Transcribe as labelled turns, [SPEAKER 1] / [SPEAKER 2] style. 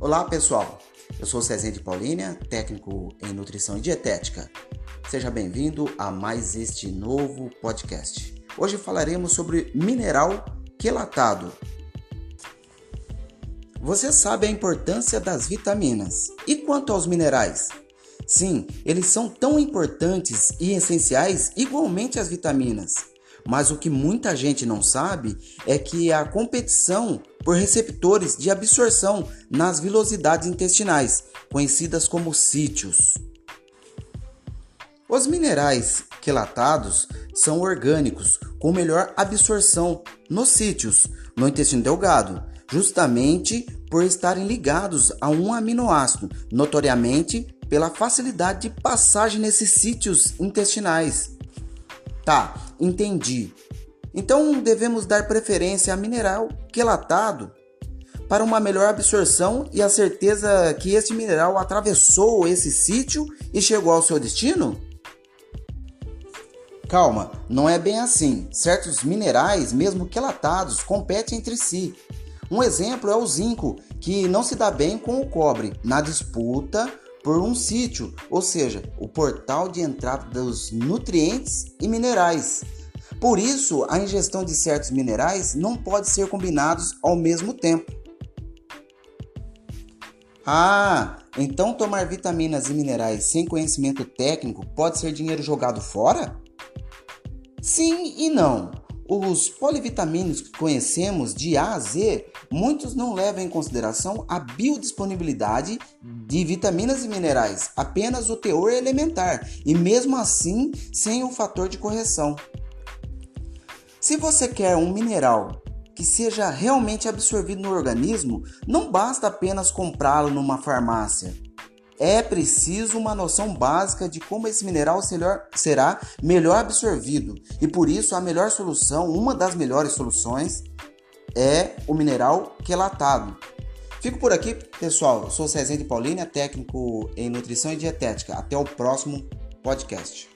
[SPEAKER 1] Olá pessoal, eu sou Cezinha de Paulínia, técnico em nutrição e dietética. Seja bem-vindo a mais este novo podcast. Hoje falaremos sobre mineral quelatado. Você sabe a importância das vitaminas. E quanto aos minerais? Sim, eles são tão importantes e essenciais igualmente as vitaminas. Mas o que muita gente não sabe é que a competição por receptores de absorção nas vilosidades intestinais, conhecidas como sítios. Os minerais quelatados são orgânicos com melhor absorção nos sítios, no intestino delgado, justamente por estarem ligados a um aminoácido, notoriamente pela facilidade de passagem nesses sítios intestinais. Tá, entendi. Então devemos dar preferência a mineral quelatado para uma melhor absorção e a certeza que este mineral atravessou esse sítio e chegou ao seu destino? Calma, não é bem assim. Certos minerais, mesmo quelatados, competem entre si. Um exemplo é o zinco, que não se dá bem com o cobre na disputa por um sítio, ou seja, o portal de entrada dos nutrientes e minerais. Por isso, a ingestão de certos minerais não pode ser combinados ao mesmo tempo. Ah, então tomar vitaminas e minerais sem conhecimento técnico pode ser dinheiro jogado fora? Sim e não. Os polivitamínicos que conhecemos de A a Z, muitos não levam em consideração a biodisponibilidade de vitaminas e minerais, apenas o teor elementar e mesmo assim sem o fator de correção. Se você quer um mineral que seja realmente absorvido no organismo, não basta apenas comprá-lo numa farmácia é preciso uma noção básica de como esse mineral será melhor absorvido. E por isso a melhor solução, uma das melhores soluções, é o mineral quelatado. Fico por aqui, pessoal. Sou Cezente Paulina, técnico em nutrição e dietética. Até o próximo podcast.